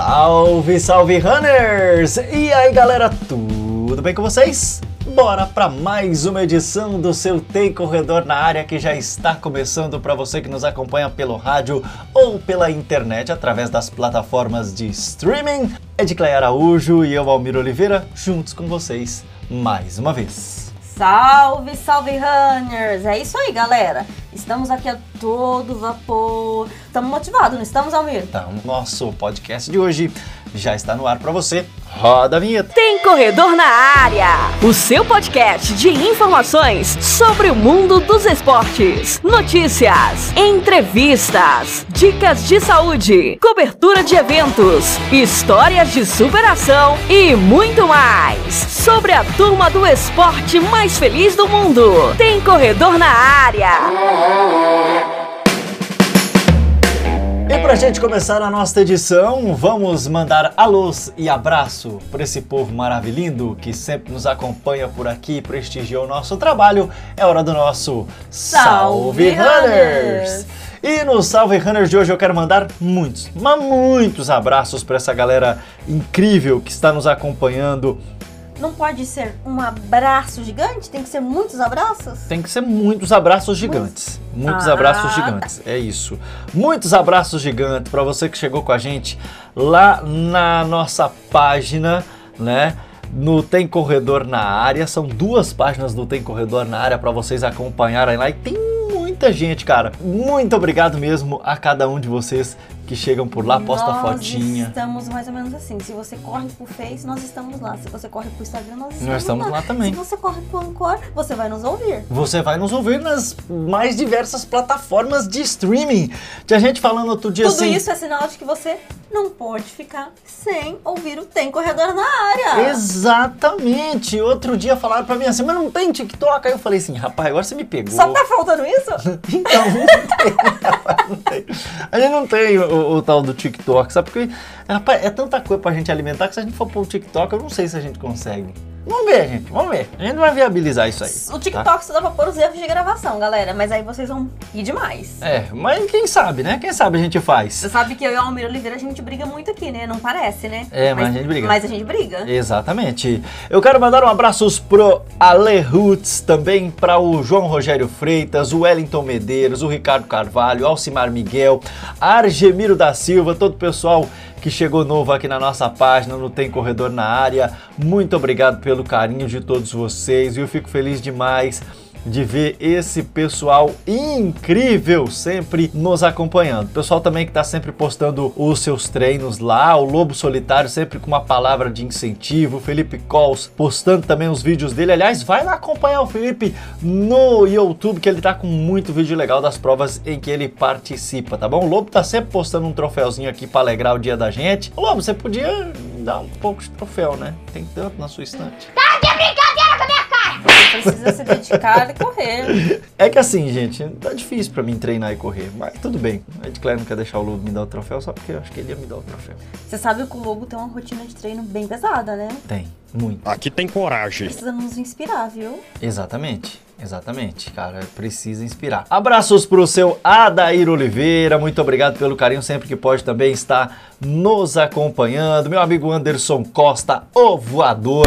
Salve, salve runners! E aí galera, tudo bem com vocês? Bora para mais uma edição do seu Tem Corredor na área que já está começando para você que nos acompanha pelo rádio ou pela internet através das plataformas de streaming. É de Cleia Araújo e eu, Almir Oliveira, juntos com vocês mais uma vez. Salve, salve runners! É isso aí, galera. Estamos aqui a todo vapor. Estamos motivados, não estamos, Almir? Então, nosso podcast de hoje já está no ar para você. Roda a vinheta. Tem Corredor na Área, o seu podcast de informações sobre o mundo dos esportes, notícias, entrevistas, dicas de saúde, cobertura de eventos, histórias de superação e muito mais sobre a turma do esporte mais feliz do mundo. Tem Corredor na Área. E pra gente começar a nossa edição, vamos mandar alôs e abraço para esse povo maravilhoso que sempre nos acompanha por aqui, prestigiou o nosso trabalho. É hora do nosso Salve, Salve! Runners! E no Salve Runners de hoje eu quero mandar muitos, mas muitos abraços para essa galera incrível que está nos acompanhando. Não pode ser um abraço gigante? Tem que ser muitos abraços? Tem que ser muitos abraços gigantes. Muitos Ah. abraços gigantes. É isso. Muitos abraços gigantes para você que chegou com a gente lá na nossa página, né? No Tem Corredor na área. São duas páginas do Tem Corredor na área para vocês acompanharem lá. E tem muita gente, cara. Muito obrigado mesmo a cada um de vocês que chegam por lá, posta nós fotinha. estamos mais ou menos assim. Se você corre pro Face, nós estamos lá. Se você corre pro Instagram, nós estamos, Nós estamos lá também. Se você corre pro Anchor, você vai nos ouvir. Você vai nos ouvir nas mais diversas plataformas de streaming. Tinha gente falando outro dia Tudo assim. isso é sinal de que você não pode ficar sem ouvir o Tem Corredor na área. Exatamente! Outro dia falaram pra mim assim, mas não tem TikTok? Aí eu falei assim, rapaz, agora você me pegou. Só tá faltando isso? Então, não tem, rapaz, A gente não tem o, o tal do TikTok, sabe? Porque, rapaz, é tanta coisa pra gente alimentar que se a gente for pôr o TikTok, eu não sei se a gente consegue. Vamos ver, gente, vamos ver. A gente vai viabilizar isso aí. O tá? TikTok só dá pra pôr os erros de gravação, galera. Mas aí vocês vão ir demais. É, mas quem sabe, né? Quem sabe a gente faz. Você sabe que eu e o Almir Oliveira a gente briga muito aqui, né? Não parece, né? É, mas a gente briga. Mas a gente briga. Exatamente. Eu quero mandar um abraços pro Ale Roots, também para o João Rogério Freitas, o Wellington Medeiros, o Ricardo Carvalho, Alcimar Miguel, Argemiro da Silva, todo o pessoal que chegou novo aqui na nossa página, no Tem Corredor na área. Muito obrigado pelo carinho de todos vocês e eu fico feliz demais de ver esse pessoal incrível sempre nos acompanhando. O pessoal também que está sempre postando os seus treinos lá, o Lobo Solitário sempre com uma palavra de incentivo, o Felipe Cols postando também os vídeos dele. Aliás, vai lá acompanhar o Felipe no YouTube que ele tá com muito vídeo legal das provas em que ele participa, tá bom? O Lobo tá sempre postando um troféuzinho aqui para alegrar o dia da gente. Lobo, você podia dar um pouco de troféu, né? Tem tanto na sua estante. Você precisa se dedicar e correr. É que assim, gente, tá difícil pra mim treinar e correr, mas tudo bem. A Edclaire não quer deixar o Lobo me dar o troféu só porque eu acho que ele ia me dar o troféu. Você sabe que o Lobo tem uma rotina de treino bem pesada, né? Tem, muito. Aqui tem coragem. Precisa nos inspirar, viu? Exatamente. Exatamente, cara, precisa inspirar. Abraços pro seu Adair Oliveira, muito obrigado pelo carinho sempre que pode também estar nos acompanhando. Meu amigo Anderson Costa, o voador,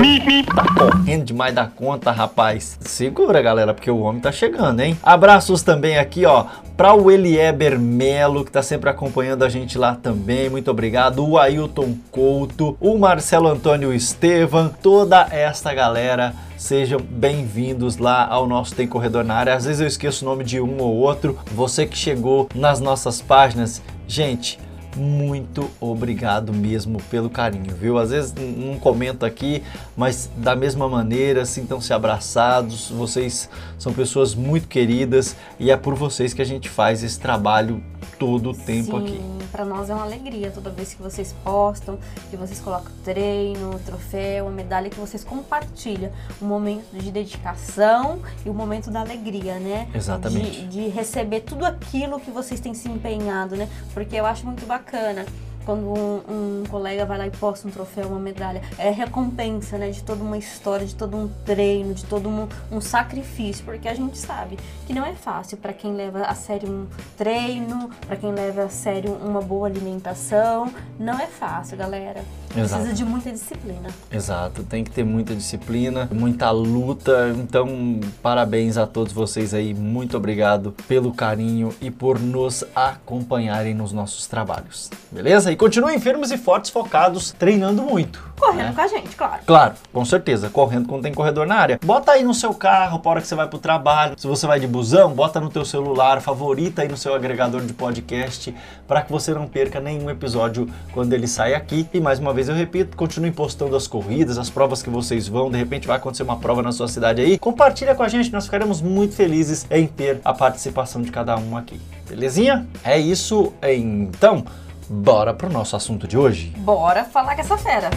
tá correndo demais da conta, rapaz. Segura, galera, porque o homem tá chegando, hein? Abraços também aqui, ó, para o Elieber Melo, que tá sempre acompanhando a gente lá também. Muito obrigado. O Ailton Couto, o Marcelo Antônio Estevam, toda esta galera Sejam bem-vindos lá ao nosso Tem Corredor na área. Às vezes eu esqueço o nome de um ou outro. Você que chegou nas nossas páginas, gente, muito obrigado mesmo pelo carinho, viu? Às vezes não comento aqui, mas da mesma maneira, sintam-se abraçados. Vocês são pessoas muito queridas e é por vocês que a gente faz esse trabalho todo o tempo Sim, aqui. pra nós é uma alegria toda vez que vocês postam, que vocês colocam treino, troféu, a medalha que vocês compartilham. O momento de dedicação e o momento da alegria, né? Exatamente. De, de receber tudo aquilo que vocês têm se empenhado, né? Porque eu acho muito bacana bacana quando um, um, colega vai lá e posta um troféu, uma medalha. É recompensa, né? De toda uma história, de todo um treino, de todo um, um sacrifício, porque a gente sabe que não é fácil para quem leva a sério um treino, para quem leva a sério uma boa alimentação. Não é fácil, galera. Exato. Precisa de muita disciplina. Exato, tem que ter muita disciplina, muita luta. Então, parabéns a todos vocês aí. Muito obrigado pelo carinho e por nos acompanharem nos nossos trabalhos. Beleza? E continuem firmes e fortes, focados, treinando muito. Correndo né? com a gente, claro. Claro, com certeza. Correndo quando tem corredor na área. Bota aí no seu carro, para hora que você vai pro trabalho. Se você vai de busão, bota no teu celular, favorita aí no seu agregador de podcast, para que você não perca nenhum episódio quando ele sai aqui. E mais uma vez eu repito, continue postando as corridas, as provas que vocês vão. De repente vai acontecer uma prova na sua cidade aí. Compartilha com a gente, nós ficaremos muito felizes em ter a participação de cada um aqui. Belezinha? É isso então. Bora pro nosso assunto de hoje? Bora falar com essa fera.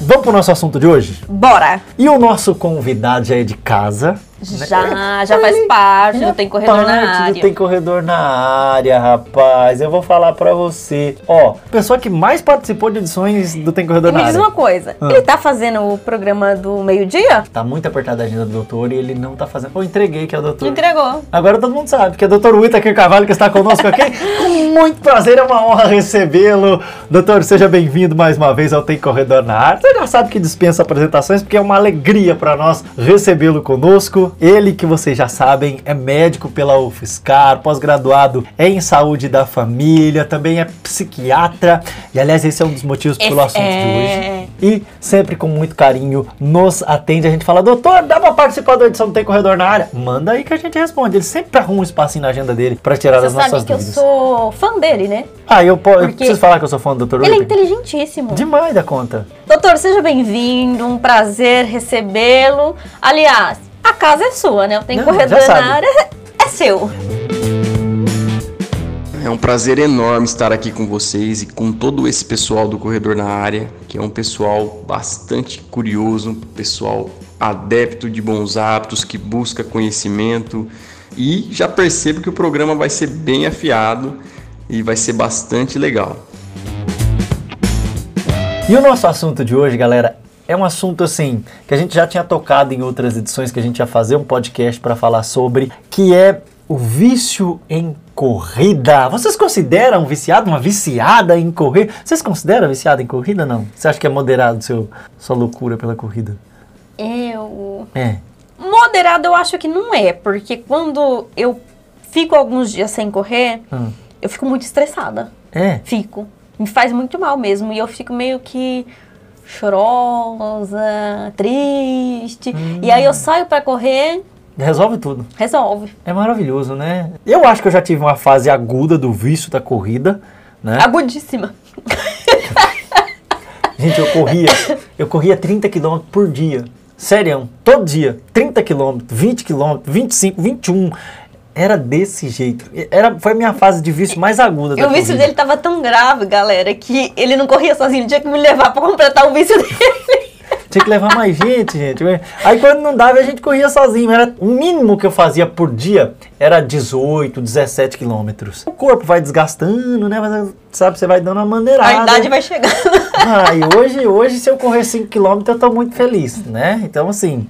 Vamos pro nosso assunto de hoje? Bora! E o nosso convidado já é de casa, já, já faz parte já Tem Corredor parte na área. Tem Corredor na área, rapaz. Eu vou falar pra você. Ó, pessoa que mais participou de edições do Tem Corredor e na área. Me diz uma coisa. Ah. Ele tá fazendo o programa do meio-dia? Tá muito apertada a agenda do doutor e ele não tá fazendo. Eu entreguei que é o doutor. Entregou. Agora todo mundo sabe que é o doutor Whittaker Carvalho que está conosco aqui. Com muito prazer, é uma honra recebê-lo. Doutor, seja bem-vindo mais uma vez ao Tem Corredor na área. Você já sabe que dispensa apresentações porque é uma alegria para nós recebê-lo conosco. Ele, que vocês já sabem, é médico pela UFSCar, pós-graduado em saúde da família, também é psiquiatra. E aliás, esse é um dos motivos pelo assunto é... de hoje. E sempre com muito carinho nos atende. A gente fala, doutor, dá pra participar da edição do Tem Corredor na área? Manda aí que a gente responde. Ele sempre arruma um espacinho na agenda dele para tirar Você as nossas dúvidas. Você sabe que eu sou fã dele, né? Ah, eu, Porque eu preciso falar que eu sou fã do doutor Ele é inteligentíssimo. Demais da conta. Doutor, seja bem-vindo. Um prazer recebê-lo. Aliás, a casa é sua, né? Tem corredor na área, é seu. É um prazer enorme estar aqui com vocês e com todo esse pessoal do Corredor na Área, que é um pessoal bastante curioso, pessoal adepto de bons hábitos, que busca conhecimento e já percebo que o programa vai ser bem afiado e vai ser bastante legal. E o nosso assunto de hoje, galera, é um assunto assim que a gente já tinha tocado em outras edições que a gente ia fazer um podcast para falar sobre, que é o vício em corrida. Vocês consideram viciado, uma viciada em correr? Vocês consideram viciada em corrida não? Você acha que é moderado seu sua loucura pela corrida? Eu É. Moderado eu acho que não é, porque quando eu fico alguns dias sem correr, hum. eu fico muito estressada. É. Fico. Me faz muito mal mesmo e eu fico meio que chorosa, triste. Hum. E aí eu saio para correr. Resolve tudo. Resolve. É maravilhoso, né? Eu acho que eu já tive uma fase aguda do vício da corrida, né? Agudíssima. Gente, eu corria, eu corria 30 km por dia. Sério, todo dia. 30 km, 20 km, 25, 21. Era desse jeito. Era, foi a minha fase de vício mais aguda. E o vício dele tava tão grave, galera, que ele não corria sozinho. Tinha que me levar para completar o vício dele. Tinha que levar mais gente, gente. Aí quando não dava, a gente corria sozinho. Era o mínimo que eu fazia por dia era 18, 17 quilômetros. O corpo vai desgastando, né? Mas, sabe, você vai dando uma maneirada. A idade vai chegando. Ah, e hoje, hoje se eu correr 5 quilômetros, eu tô muito feliz, né? Então, assim,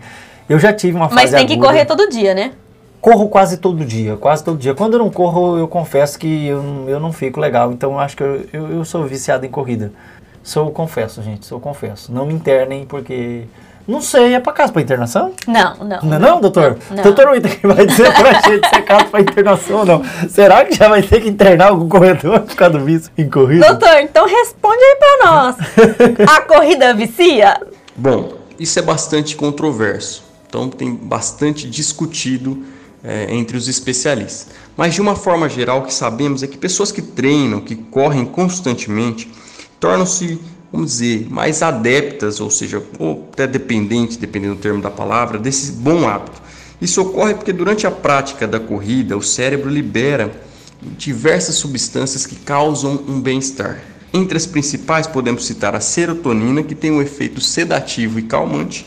eu já tive uma fase Mas tem aguda. que correr todo dia, né? Corro quase todo dia, quase todo dia. Quando eu não corro, eu confesso que eu, eu não fico legal. Então acho que eu, eu, eu, sou viciado em corrida. Sou, confesso, gente, sou confesso. Não me internem porque. Não sei, é pra casa pra internação? Não, não. Não, é não, doutor? Não. Doutor Wita que vai dizer pra gente se é caso pra internação ou não. Será que já vai ter que internar algum corredor por causa do vício em corrida? Doutor, então responde aí pra nós. A corrida vicia? Bom, isso é bastante controverso. Então tem bastante discutido é, entre os especialistas. Mas de uma forma geral, o que sabemos é que pessoas que treinam, que correm constantemente, tornam-se, vamos dizer, mais adeptas, ou seja, ou até dependentes, dependendo do termo da palavra, desse bom hábito. Isso ocorre porque durante a prática da corrida, o cérebro libera diversas substâncias que causam um bem-estar. Entre as principais podemos citar a serotonina, que tem um efeito sedativo e calmante,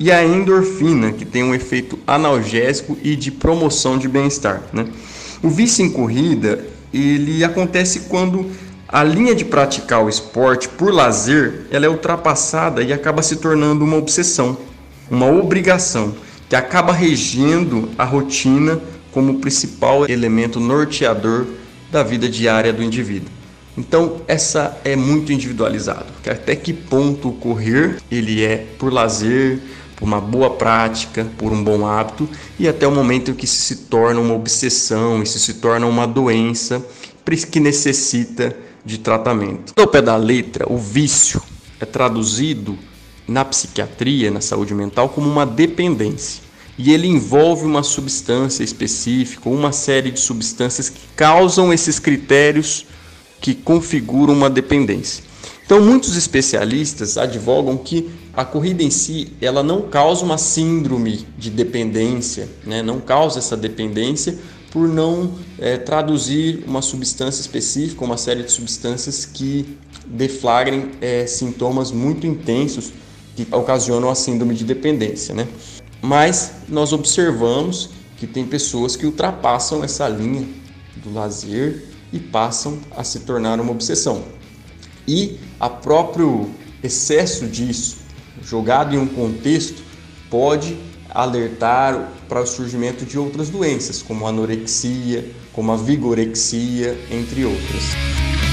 e a endorfina, que tem um efeito analgésico e de promoção de bem-estar. Né? O vício em corrida ele acontece quando a linha de praticar o esporte por lazer ela é ultrapassada e acaba se tornando uma obsessão, uma obrigação que acaba regendo a rotina como principal elemento norteador da vida diária do indivíduo. Então, essa é muito individualizado. Até que ponto o correr ele é por lazer, por uma boa prática, por um bom hábito e até o momento em que se torna uma obsessão, isso se torna uma doença que necessita de tratamento. Ao pé da letra, o vício é traduzido na psiquiatria, na saúde mental, como uma dependência. E ele envolve uma substância específica, uma série de substâncias que causam esses critérios que configuram uma dependência. Então, muitos especialistas advogam que a corrida em si ela não causa uma síndrome de dependência, né? não causa essa dependência por não é, traduzir uma substância específica, uma série de substâncias que deflagrem é, sintomas muito intensos que ocasionam a síndrome de dependência. Né? Mas nós observamos que tem pessoas que ultrapassam essa linha do lazer e passam a se tornar uma obsessão. E a próprio excesso disso, jogado em um contexto, pode alertar para o surgimento de outras doenças, como a anorexia, como a vigorexia, entre outras.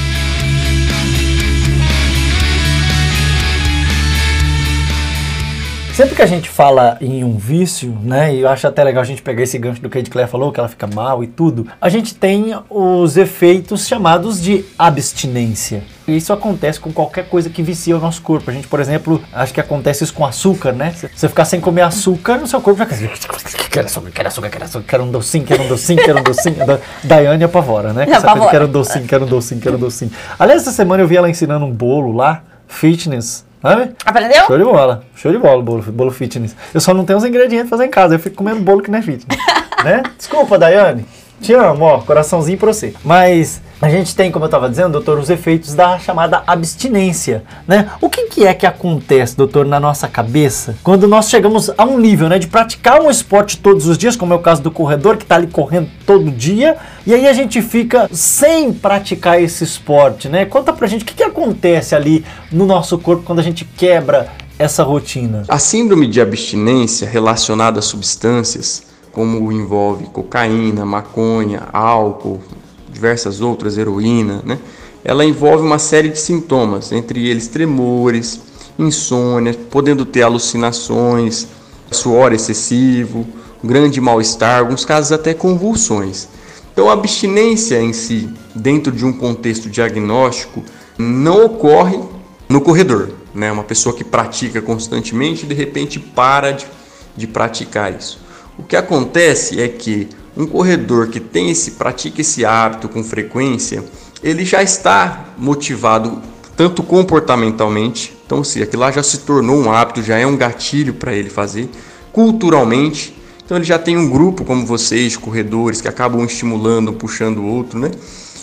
Sempre que a gente fala em um vício, né, e eu acho até legal a gente pegar esse gancho do que a Claire falou, que ela fica mal e tudo, a gente tem os efeitos chamados de abstinência. E isso acontece com qualquer coisa que vicia o nosso corpo. A gente, por exemplo, acho que acontece isso com açúcar, né? Você ficar sem comer açúcar, no seu corpo já quer açúcar, quer açúcar, quer açúcar, quer um docinho, quer um docinho, quer um docinho. Daiane apavora, né? Essa coisa, quer um docinho, quer um docinho, quer um docinho. Aliás, essa semana eu vi ela ensinando um bolo lá, fitness, Sabe? Aprendeu? Show de bola. Show de bola, bolo, bolo fitness. Eu só não tenho os ingredientes pra fazer em casa. Eu fico comendo bolo que não é fitness. né? Desculpa, Daiane. Te amo, ó. Coraçãozinho pra você. Mas a gente tem, como eu estava dizendo, doutor, os efeitos da chamada abstinência, né? O que, que é que acontece, doutor, na nossa cabeça quando nós chegamos a um nível, né, de praticar um esporte todos os dias, como é o caso do corredor que está ali correndo todo dia, e aí a gente fica sem praticar esse esporte, né? Conta pra gente o que, que acontece ali no nosso corpo quando a gente quebra essa rotina. A síndrome de abstinência relacionada a substâncias como envolve cocaína, maconha, álcool, diversas outras, heroína, né? ela envolve uma série de sintomas, entre eles tremores, insônia, podendo ter alucinações, suor excessivo, grande mal-estar, alguns casos até convulsões. Então, a abstinência em si, dentro de um contexto diagnóstico, não ocorre no corredor. Né? Uma pessoa que pratica constantemente, de repente para de, de praticar isso. O que acontece é que um corredor que tem esse pratica esse hábito com frequência, ele já está motivado tanto comportamentalmente, então se aquilo lá já se tornou um hábito, já é um gatilho para ele fazer, culturalmente, então ele já tem um grupo como vocês, corredores, que acabam estimulando, puxando o outro, né?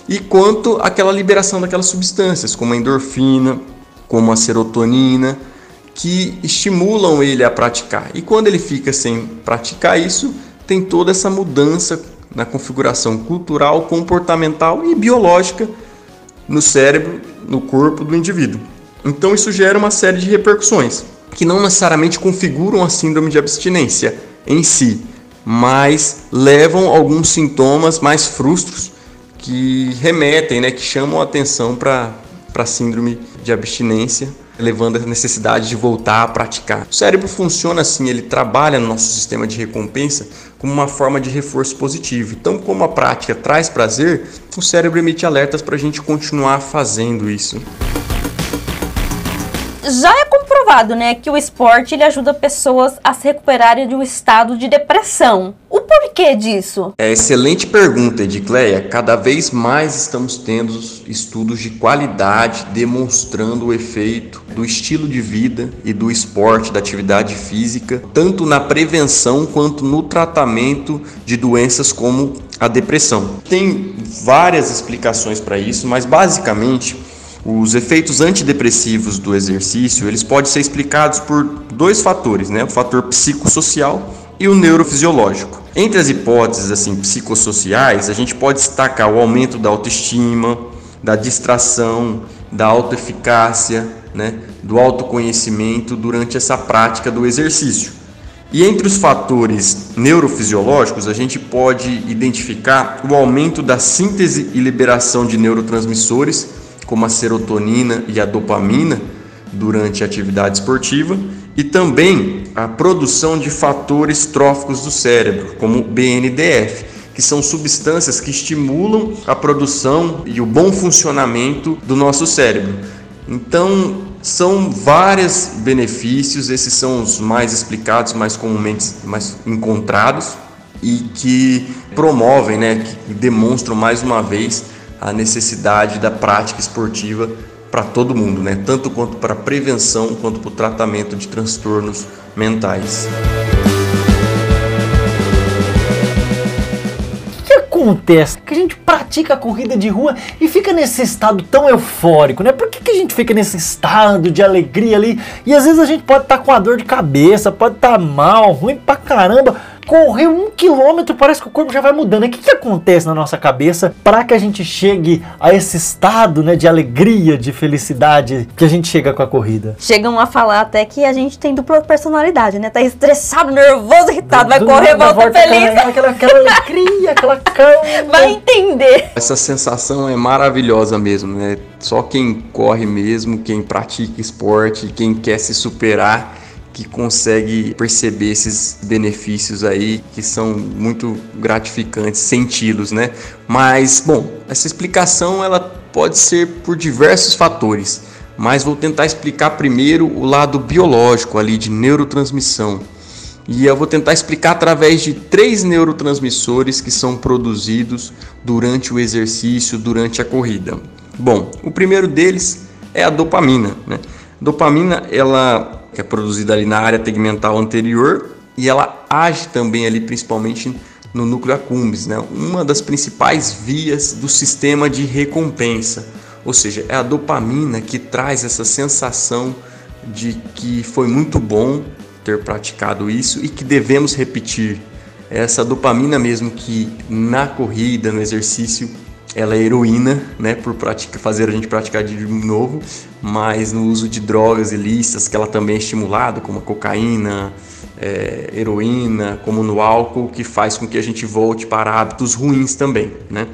E quanto àquela liberação daquelas substâncias, como a endorfina, como a serotonina, que estimulam ele a praticar. E quando ele fica sem praticar isso, tem toda essa mudança na configuração cultural, comportamental e biológica no cérebro, no corpo do indivíduo. Então isso gera uma série de repercussões que não necessariamente configuram a síndrome de abstinência em si, mas levam alguns sintomas mais frustros que remetem, né, que chamam a atenção para a síndrome de abstinência levando a necessidade de voltar a praticar. O cérebro funciona assim, ele trabalha no nosso sistema de recompensa como uma forma de reforço positivo. Então, como a prática traz prazer, o cérebro emite alertas para a gente continuar fazendo isso. Já é comprovado, né, que o esporte ele ajuda pessoas a se recuperarem de um estado de depressão. O porquê disso? É excelente pergunta, Edicleia. Cada vez mais estamos tendo estudos de qualidade demonstrando o efeito do estilo de vida e do esporte, da atividade física, tanto na prevenção quanto no tratamento de doenças como a depressão. Tem várias explicações para isso, mas basicamente Os efeitos antidepressivos do exercício, eles podem ser explicados por dois fatores, né? O fator psicossocial e o neurofisiológico. Entre as hipóteses assim psicossociais, a gente pode destacar o aumento da autoestima, da distração, da autoeficácia, né, do autoconhecimento durante essa prática do exercício. E entre os fatores neurofisiológicos, a gente pode identificar o aumento da síntese e liberação de neurotransmissores, como a serotonina e a dopamina, durante a atividade esportiva, e também a produção de fatores tróficos do cérebro, como o BNDF, que são substâncias que estimulam a produção e o bom funcionamento do nosso cérebro. Então, são vários benefícios, esses são os mais explicados, mais comumente mais encontrados e que promovem, né, que demonstram mais uma vez a necessidade da prática esportiva para todo mundo, né, tanto quanto para prevenção quanto para o tratamento de transtornos mentais. acontece? Que a gente pratica a corrida de rua e fica nesse estado tão eufórico, né? Por que, que a gente fica nesse estado de alegria ali? E às vezes a gente pode estar tá com a dor de cabeça, pode estar tá mal, ruim pra caramba correu um quilômetro, parece que o corpo já vai mudando. O que, que acontece na nossa cabeça para que a gente chegue a esse estado né, de alegria, de felicidade que a gente chega com a corrida? Chegam a falar até que a gente tem dupla personalidade, né? Tá estressado, nervoso, irritado, vai correr, volta, volta feliz. Aquela, aquela alegria, aquela calma. Vai entender. Essa sensação é maravilhosa mesmo, né? Só quem corre mesmo, quem pratica esporte, quem quer se superar que consegue perceber esses benefícios aí que são muito gratificantes senti-los, né? Mas, bom, essa explicação ela pode ser por diversos fatores, mas vou tentar explicar primeiro o lado biológico ali de neurotransmissão. E eu vou tentar explicar através de três neurotransmissores que são produzidos durante o exercício, durante a corrida. Bom, o primeiro deles é a dopamina. Né? Dopamina ela que é produzida ali na área tegmental anterior e ela age também ali principalmente no núcleo accumbens, né? uma das principais vias do sistema de recompensa. Ou seja, é a dopamina que traz essa sensação de que foi muito bom ter praticado isso e que devemos repetir. É essa dopamina mesmo que na corrida, no exercício, ela é heroína, né, por fazer a gente praticar de novo, mas no uso de drogas ilícitas, que ela também é estimulada, como a cocaína, é, heroína, como no álcool, que faz com que a gente volte para hábitos ruins também, né.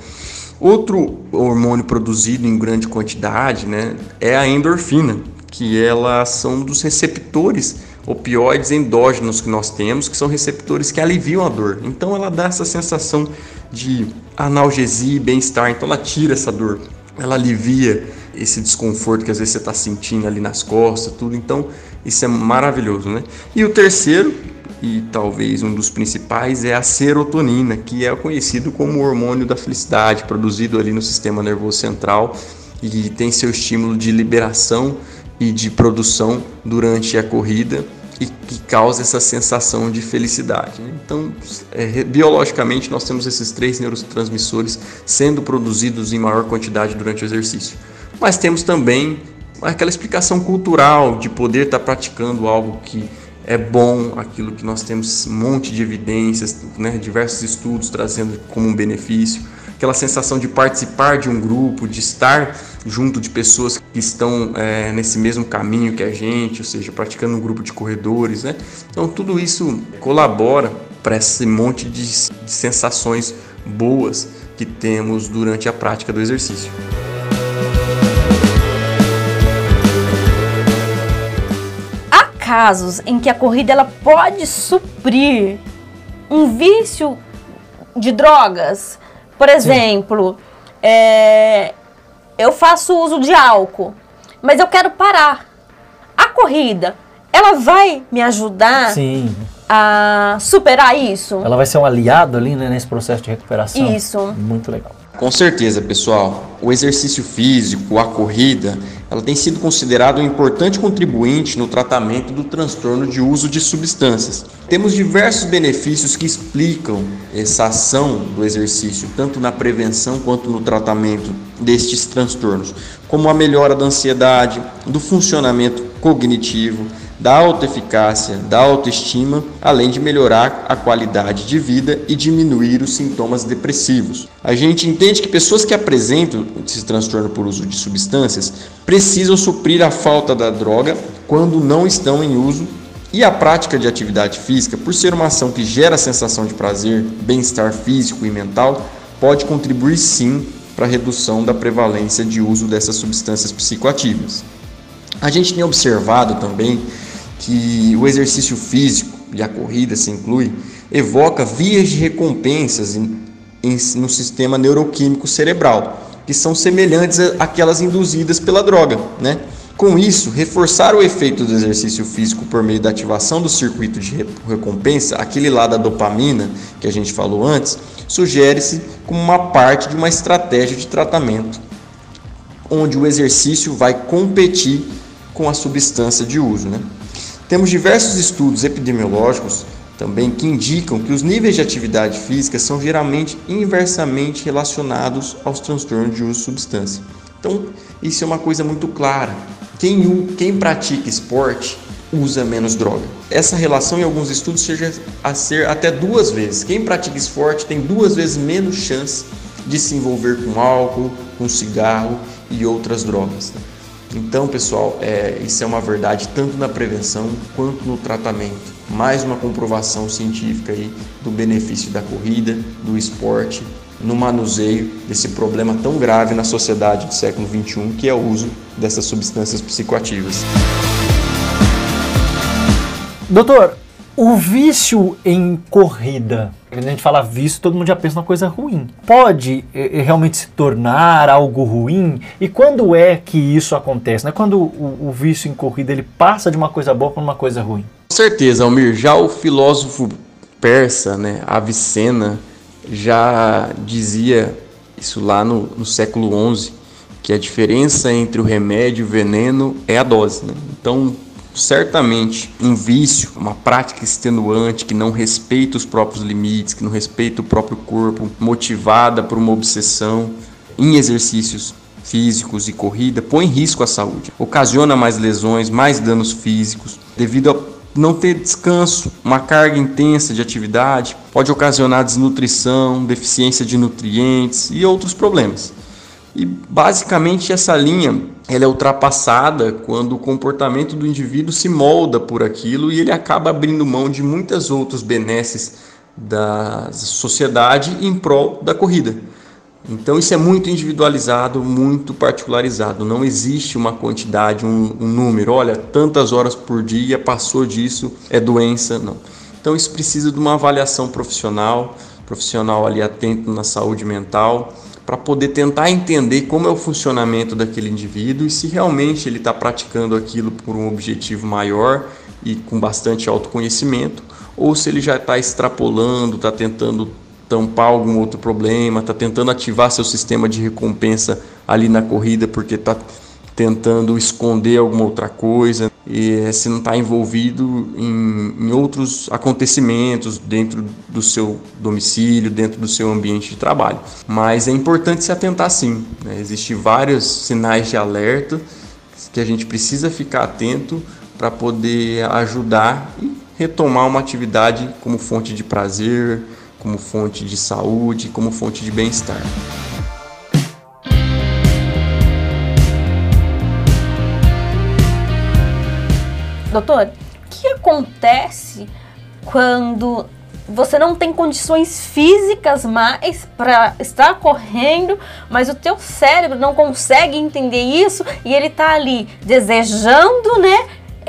Outro hormônio produzido em grande quantidade, né, é a endorfina, que ela são dos receptores opioides endógenos que nós temos, que são receptores que aliviam a dor. Então ela dá essa sensação de analgesia e bem-estar. Então ela tira essa dor, ela alivia esse desconforto que às vezes você está sentindo ali nas costas, tudo. Então isso é maravilhoso, né? E o terceiro e talvez um dos principais é a serotonina, que é conhecido como o hormônio da felicidade, produzido ali no sistema nervoso central e tem seu estímulo de liberação e de produção durante a corrida e que causa essa sensação de felicidade. Né? Então, é, biologicamente, nós temos esses três neurotransmissores sendo produzidos em maior quantidade durante o exercício. Mas temos também aquela explicação cultural de poder estar praticando algo que é bom, aquilo que nós temos um monte de evidências, né, diversos estudos trazendo como um benefício aquela sensação de participar de um grupo, de estar junto de pessoas que estão é, nesse mesmo caminho que a gente, ou seja, praticando um grupo de corredores, né? Então tudo isso colabora para esse monte de, de sensações boas que temos durante a prática do exercício. Há casos em que a corrida ela pode suprir um vício de drogas, por exemplo, é, eu faço uso de álcool, mas eu quero parar. A corrida, ela vai me ajudar Sim. a superar isso? Ela vai ser um aliado ali né, nesse processo de recuperação. Isso. Muito legal. Com certeza, pessoal. O exercício físico, a corrida, ela tem sido considerada um importante contribuinte no tratamento do transtorno de uso de substâncias. Temos diversos benefícios que explicam essa ação do exercício, tanto na prevenção quanto no tratamento destes transtornos, como a melhora da ansiedade, do funcionamento cognitivo, da autoeficácia, da autoestima, além de melhorar a qualidade de vida e diminuir os sintomas depressivos. A gente entende que pessoas que apresentam esse transtorno por uso de substâncias precisam suprir a falta da droga quando não estão em uso e a prática de atividade física, por ser uma ação que gera sensação de prazer, bem-estar físico e mental, pode contribuir sim para a redução da prevalência de uso dessas substâncias psicoativas. A gente tem observado também que o exercício físico e a corrida se inclui, evoca vias de recompensas em, em, no sistema neuroquímico cerebral, que são semelhantes àquelas induzidas pela droga. Né? Com isso, reforçar o efeito do exercício físico por meio da ativação do circuito de recompensa, aquele lá da dopamina que a gente falou antes, sugere-se como uma parte de uma estratégia de tratamento, onde o exercício vai competir com a substância de uso. Né? Temos diversos estudos epidemiológicos também que indicam que os níveis de atividade física são geralmente inversamente relacionados aos transtornos de uso de substância. Então, isso é uma coisa muito clara. Quem, quem pratica esporte usa menos droga. Essa relação em alguns estudos chega a ser até duas vezes. Quem pratica esporte tem duas vezes menos chance de se envolver com álcool, com cigarro e outras drogas. Então, pessoal, é, isso é uma verdade tanto na prevenção quanto no tratamento. Mais uma comprovação científica aí do benefício da corrida, do esporte, no manuseio desse problema tão grave na sociedade do século XXI, que é o uso dessas substâncias psicoativas. Doutor, o vício em corrida, quando a gente fala vício, todo mundo já pensa numa coisa ruim. Pode é, realmente se tornar algo ruim? E quando é que isso acontece? Né? Quando o, o vício em corrida ele passa de uma coisa boa para uma coisa ruim? Com certeza, Almir. Já o filósofo persa, né, Avicena, já dizia isso lá no, no século XI, que a diferença entre o remédio e o veneno é a dose. Né? Então, certamente um vício, uma prática extenuante que não respeita os próprios limites, que não respeita o próprio corpo, motivada por uma obsessão em exercícios físicos e corrida, põe em risco a saúde, ocasiona mais lesões, mais danos físicos, devido a não ter descanso, uma carga intensa de atividade, pode ocasionar desnutrição, deficiência de nutrientes e outros problemas. E basicamente essa linha ela é ultrapassada quando o comportamento do indivíduo se molda por aquilo e ele acaba abrindo mão de muitas outros benesses da sociedade em prol da corrida. Então isso é muito individualizado, muito particularizado. Não existe uma quantidade, um, um número. Olha, tantas horas por dia, passou disso, é doença. Não. Então isso precisa de uma avaliação profissional, profissional ali atento na saúde mental para poder tentar entender como é o funcionamento daquele indivíduo e se realmente ele está praticando aquilo por um objetivo maior e com bastante autoconhecimento, ou se ele já está extrapolando, está tentando tampar algum outro problema, está tentando ativar seu sistema de recompensa ali na corrida porque está tentando esconder alguma outra coisa e se não está envolvido em, em, outros acontecimentos dentro do seu domicílio, dentro do seu ambiente de trabalho. Mas é importante se atentar sim. Né? Existem vários sinais de alerta que a gente precisa ficar atento para poder ajudar e retomar uma atividade como fonte de prazer, como fonte de saúde, como fonte de bem-estar. Doutor, o que acontece quando você não tem condições físicas mais para estar correndo, mas o teu cérebro não consegue entender isso e ele está ali desejando, né,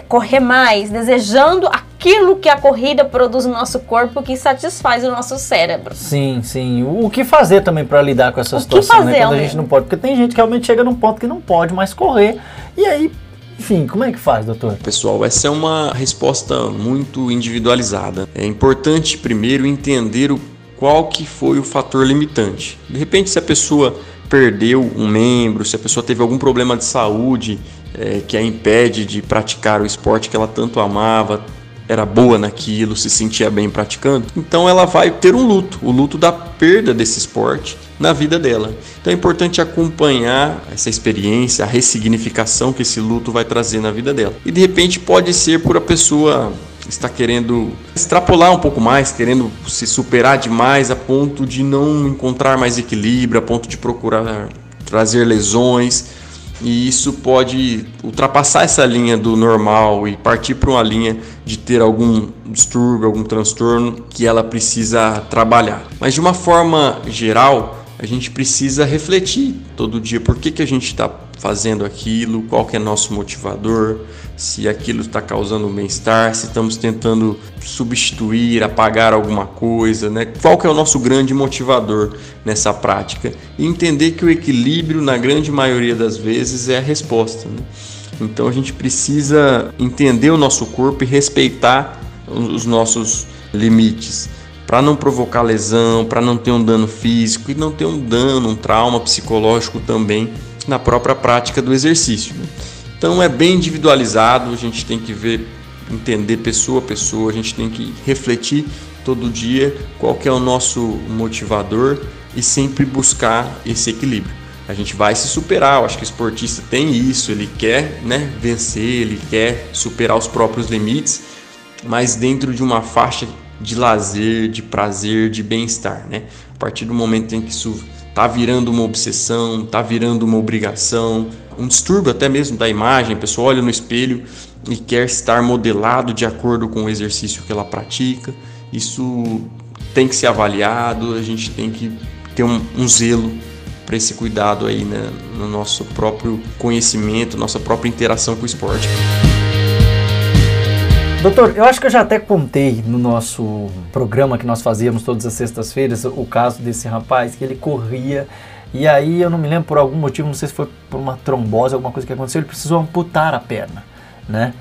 correr mais, desejando aquilo que a corrida produz no nosso corpo que satisfaz o nosso cérebro. Sim, sim. O que fazer também para lidar com essa o situação, né? Quando a gente não pode, porque tem gente que realmente chega num ponto que não pode mais correr e aí enfim, como é que faz, doutor? Pessoal, essa é uma resposta muito individualizada. É importante primeiro entender o, qual que foi o fator limitante. De repente, se a pessoa perdeu um membro, se a pessoa teve algum problema de saúde é, que a impede de praticar o esporte que ela tanto amava, era boa naquilo, se sentia bem praticando, então ela vai ter um luto, o luto da perda desse esporte na vida dela. Então é importante acompanhar essa experiência, a ressignificação que esse luto vai trazer na vida dela. E de repente pode ser por a pessoa está querendo extrapolar um pouco mais, querendo se superar demais a ponto de não encontrar mais equilíbrio, a ponto de procurar trazer lesões. E isso pode ultrapassar essa linha do normal e partir para uma linha de ter algum distúrbio, algum transtorno que ela precisa trabalhar. Mas de uma forma geral, a gente precisa refletir todo dia por que, que a gente está fazendo aquilo, qual que é nosso motivador, se aquilo está causando bem-estar, se estamos tentando substituir, apagar alguma coisa, né? Qual que é o nosso grande motivador nessa prática? E entender que o equilíbrio, na grande maioria das vezes, é a resposta. Né? Então a gente precisa entender o nosso corpo e respeitar os nossos limites para não provocar lesão, para não ter um dano físico e não ter um dano, um trauma psicológico também na própria prática do exercício. Né? Então é bem individualizado, a gente tem que ver, entender pessoa a pessoa, a gente tem que refletir todo dia qual que é o nosso motivador e sempre buscar esse equilíbrio. A gente vai se superar, eu acho que o esportista tem isso, ele quer né, vencer, ele quer superar os próprios limites, mas dentro de uma faixa de lazer, de prazer, de bem-estar. Né? A partir do momento em que isso tá virando uma obsessão, tá virando uma obrigação, um distúrbio até mesmo da imagem, a pessoa olha no espelho e quer estar modelado de acordo com o exercício que ela pratica. Isso tem que ser avaliado, a gente tem que ter um, um zelo para esse cuidado aí né, no nosso próprio conhecimento, nossa própria interação com o esporte. Doutor, eu acho que eu já até contei no nosso programa que nós fazíamos todas as sextas-feiras o caso desse rapaz que ele corria e aí eu não me lembro por algum motivo, não sei se foi por uma trombose, alguma coisa que aconteceu, ele precisou amputar a perna, né?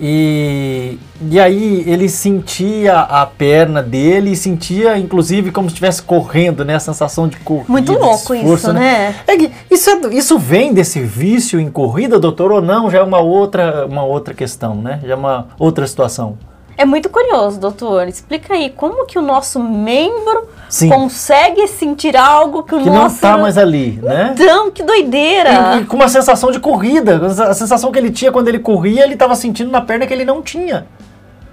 E, e aí ele sentia a perna dele e sentia, inclusive, como se estivesse correndo, né? A sensação de corrida. Muito louco esforço, isso, né? né? É isso, é, isso vem desse vício em corrida, doutor, ou não? Já é uma outra, uma outra questão, né? Já é uma outra situação. É muito curioso, doutor. Explica aí como que o nosso membro Sim. consegue sentir algo que o que nosso... não está mais ali, né? Então, que doideira! E, e, com uma sensação de corrida. A sensação que ele tinha quando ele corria, ele estava sentindo na perna que ele não tinha.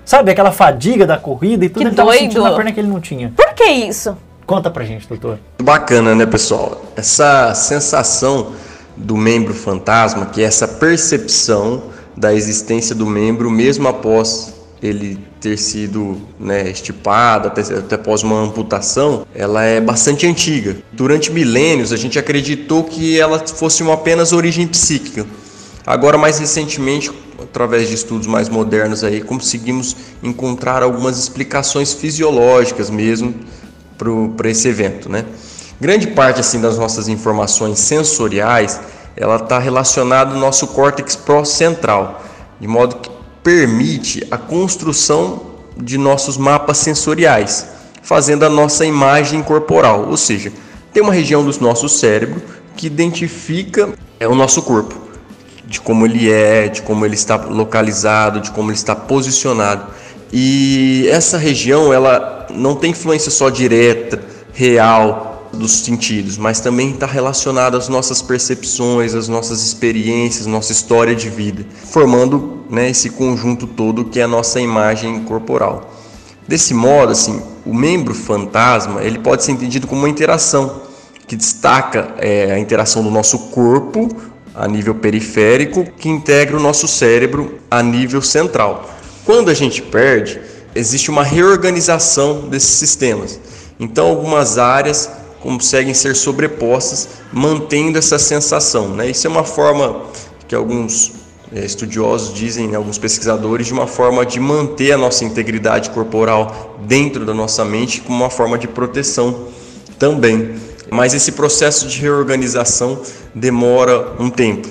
Sabe, aquela fadiga da corrida e tudo, que ele estava sentindo na perna que ele não tinha. Por que isso? Conta pra gente, doutor. Bacana, né, pessoal? Essa sensação do membro fantasma, que é essa percepção da existência do membro mesmo após ele ter sido né, estipado até, até após uma amputação, ela é bastante antiga. Durante milênios, a gente acreditou que ela fosse uma apenas origem psíquica. Agora, mais recentemente, através de estudos mais modernos, aí, conseguimos encontrar algumas explicações fisiológicas mesmo para esse evento. Né? Grande parte assim das nossas informações sensoriais ela está relacionada ao nosso córtex pró-central, de modo que permite a construção de nossos mapas sensoriais, fazendo a nossa imagem corporal, ou seja, tem uma região do nosso cérebro que identifica é, o nosso corpo, de como ele é, de como ele está localizado, de como ele está posicionado. E essa região ela não tem influência só direta, real dos sentidos, mas também está relacionado às nossas percepções, às nossas experiências, nossa história de vida, formando né, esse conjunto todo que é a nossa imagem corporal. Desse modo, assim, o membro fantasma ele pode ser entendido como uma interação que destaca é, a interação do nosso corpo a nível periférico que integra o nosso cérebro a nível central. Quando a gente perde, existe uma reorganização desses sistemas. Então, algumas áreas conseguem ser sobrepostas, mantendo essa sensação. Né? Isso é uma forma que alguns é, estudiosos dizem, né, alguns pesquisadores, de uma forma de manter a nossa integridade corporal dentro da nossa mente, como uma forma de proteção também. Mas esse processo de reorganização demora um tempo.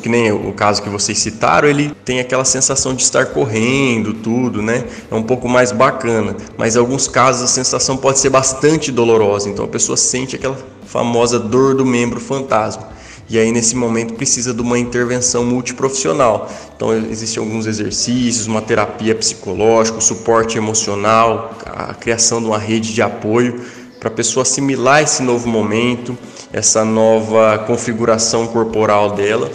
Que nem o caso que vocês citaram, ele tem aquela sensação de estar correndo, tudo, né? É um pouco mais bacana. Mas em alguns casos a sensação pode ser bastante dolorosa, então a pessoa sente aquela famosa dor do membro fantasma. E aí nesse momento precisa de uma intervenção multiprofissional. Então existem alguns exercícios, uma terapia psicológica, suporte emocional, a criação de uma rede de apoio para a pessoa assimilar esse novo momento, essa nova configuração corporal dela,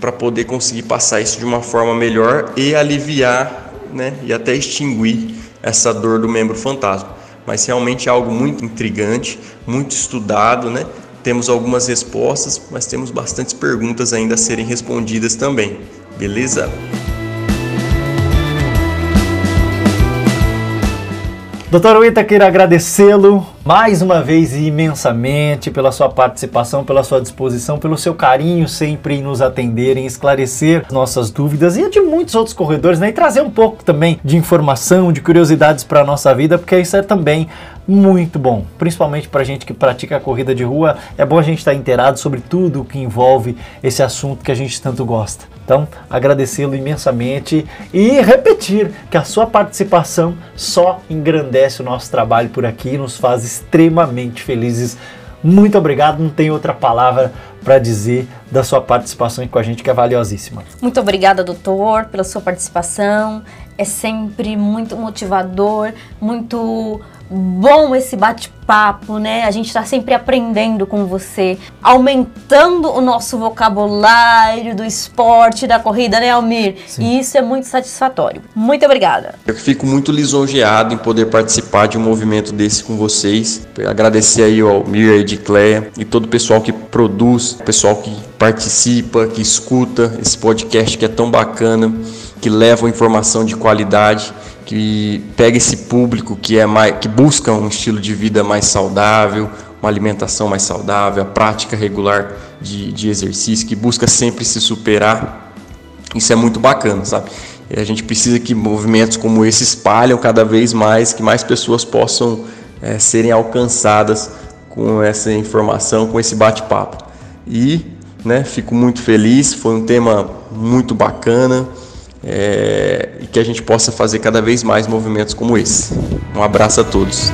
para poder conseguir passar isso de uma forma melhor e aliviar, né, e até extinguir essa dor do membro fantasma. Mas realmente é algo muito intrigante, muito estudado, né? Temos algumas respostas, mas temos bastantes perguntas ainda a serem respondidas também. Beleza? Doutor Wita, quero agradecê-lo mais uma vez imensamente pela sua participação, pela sua disposição, pelo seu carinho sempre em nos atender, em esclarecer nossas dúvidas e de muitos outros corredores, né? E trazer um pouco também de informação, de curiosidades para a nossa vida, porque isso é também muito bom, principalmente para gente que pratica a corrida de rua. É bom a gente estar inteirado sobre tudo o que envolve esse assunto que a gente tanto gosta. Então, agradecê-lo imensamente e repetir que a sua participação só engrandece o nosso trabalho por aqui, nos faz extremamente felizes. Muito obrigado, não tem outra palavra para dizer da sua participação com a gente que é valiosíssima. Muito obrigada, doutor, pela sua participação. É sempre muito motivador, muito bom esse bate-papo, né? A gente está sempre aprendendo com você, aumentando o nosso vocabulário do esporte, da corrida, né, Almir? Sim. E isso é muito satisfatório. Muito obrigada. Eu fico muito lisonjeado em poder participar de um movimento desse com vocês. Agradecer aí ao Almir, a Edicleia e todo o pessoal que produz, o pessoal que participa, que escuta esse podcast que é tão bacana, que leva informação de qualidade que pega esse público que é mais, que busca um estilo de vida mais saudável, uma alimentação mais saudável, a prática regular de, de exercício, que busca sempre se superar. Isso é muito bacana, sabe? E a gente precisa que movimentos como esse espalham cada vez mais, que mais pessoas possam é, serem alcançadas com essa informação, com esse bate-papo. E né, fico muito feliz, foi um tema muito bacana é, e que a gente possa fazer cada vez mais movimentos como esse. Um abraço a todos.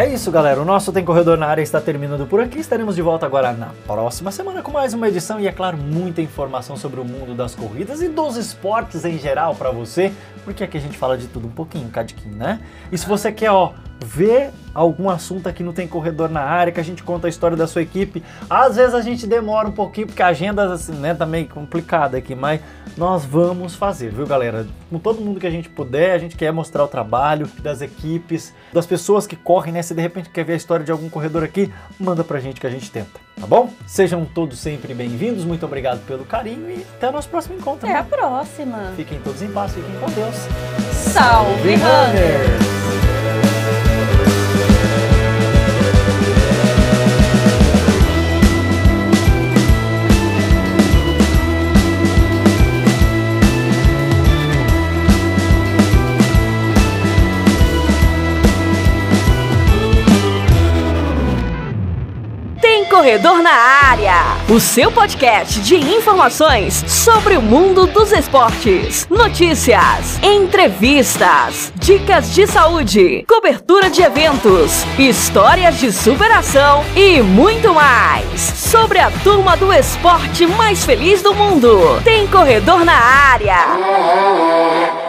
É isso, galera. O nosso Tem Corredor na área está terminando por aqui. Estaremos de volta agora na próxima semana com mais uma edição e, é claro, muita informação sobre o mundo das corridas e dos esportes em geral para você, porque aqui a gente fala de tudo um pouquinho, cadiquinho, né? E se você quer, ó, ver algum assunto aqui no Tem Corredor na área, que a gente conta a história da sua equipe. Às vezes a gente demora um pouquinho, porque a agenda assim, né, tá meio complicada aqui, mas nós vamos fazer, viu, galera? Com todo mundo que a gente puder, a gente quer mostrar o trabalho das equipes, das pessoas que correm, né? Se de repente quer ver a história de algum corredor aqui, manda pra gente que a gente tenta, tá bom? Sejam todos sempre bem-vindos, muito obrigado pelo carinho e até o nosso próximo encontro. Até né? a próxima. Fiquem todos em paz, fiquem com Deus. Salve, Runners! Corredor na Área, o seu podcast de informações sobre o mundo dos esportes, notícias, entrevistas, dicas de saúde, cobertura de eventos, histórias de superação e muito mais sobre a turma do esporte mais feliz do mundo. Tem Corredor na Área.